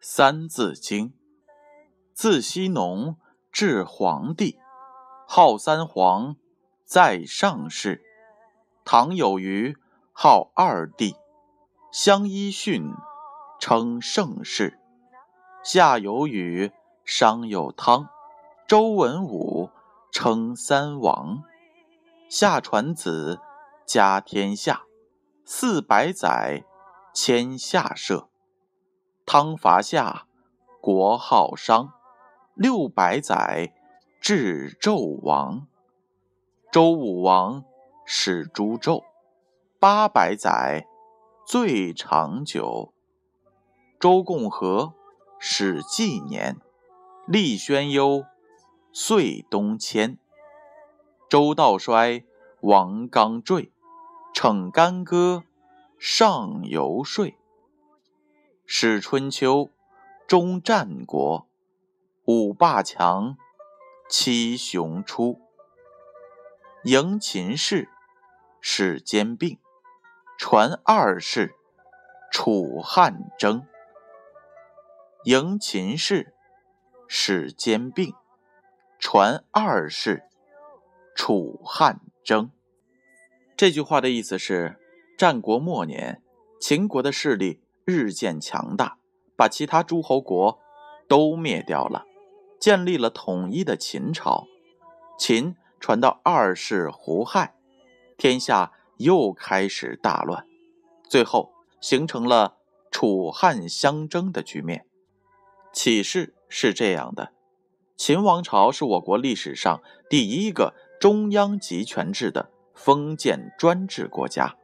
三字经，自羲农至黄帝，号三皇，在上世。唐有虞，号二帝，相揖逊，称盛世。夏有禹，商有汤，周文武，称三王。夏传子，家天下，四百载，迁下社。汤伐夏，国号商，六百载，至纣王。周武王始诛纣，八百载，最长久。周共和始纪年，立宣幽，岁东迁。周道衰，王纲坠，逞干戈，上游说。始春秋，终战国，五霸强，七雄出。迎秦氏，始兼并，传二世，楚汉争。迎秦氏，始兼并，传二世，楚汉争。这句话的意思是：战国末年，秦国的势力。日渐强大，把其他诸侯国都灭掉了，建立了统一的秦朝。秦传到二世胡亥，天下又开始大乱，最后形成了楚汉相争的局面。启示是这样的：秦王朝是我国历史上第一个中央集权制的封建专制国家。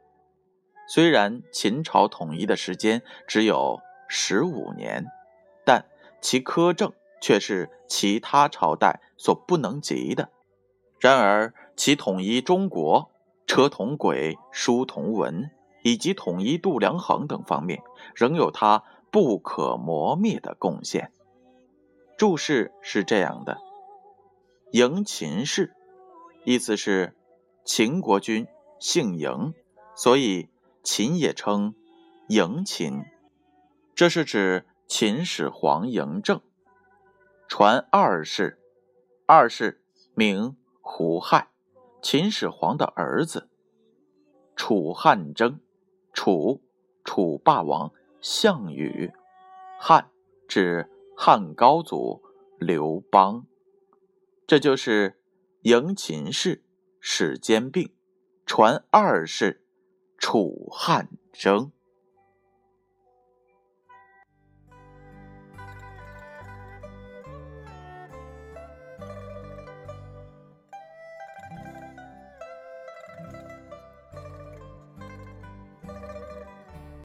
虽然秦朝统一的时间只有十五年，但其苛政却是其他朝代所不能及的。然而，其统一中国、车同轨、书同文以及统一度量衡等方面，仍有它不可磨灭的贡献。注释是这样的：“迎秦氏”，意思是秦国君姓嬴，所以。秦也称嬴秦，这是指秦始皇嬴政。传二世，二世名胡亥，秦始皇的儿子。楚汉争，楚楚霸王项羽，汉指汉高祖刘邦。这就是嬴秦氏，始兼并，传二世。楚汉争。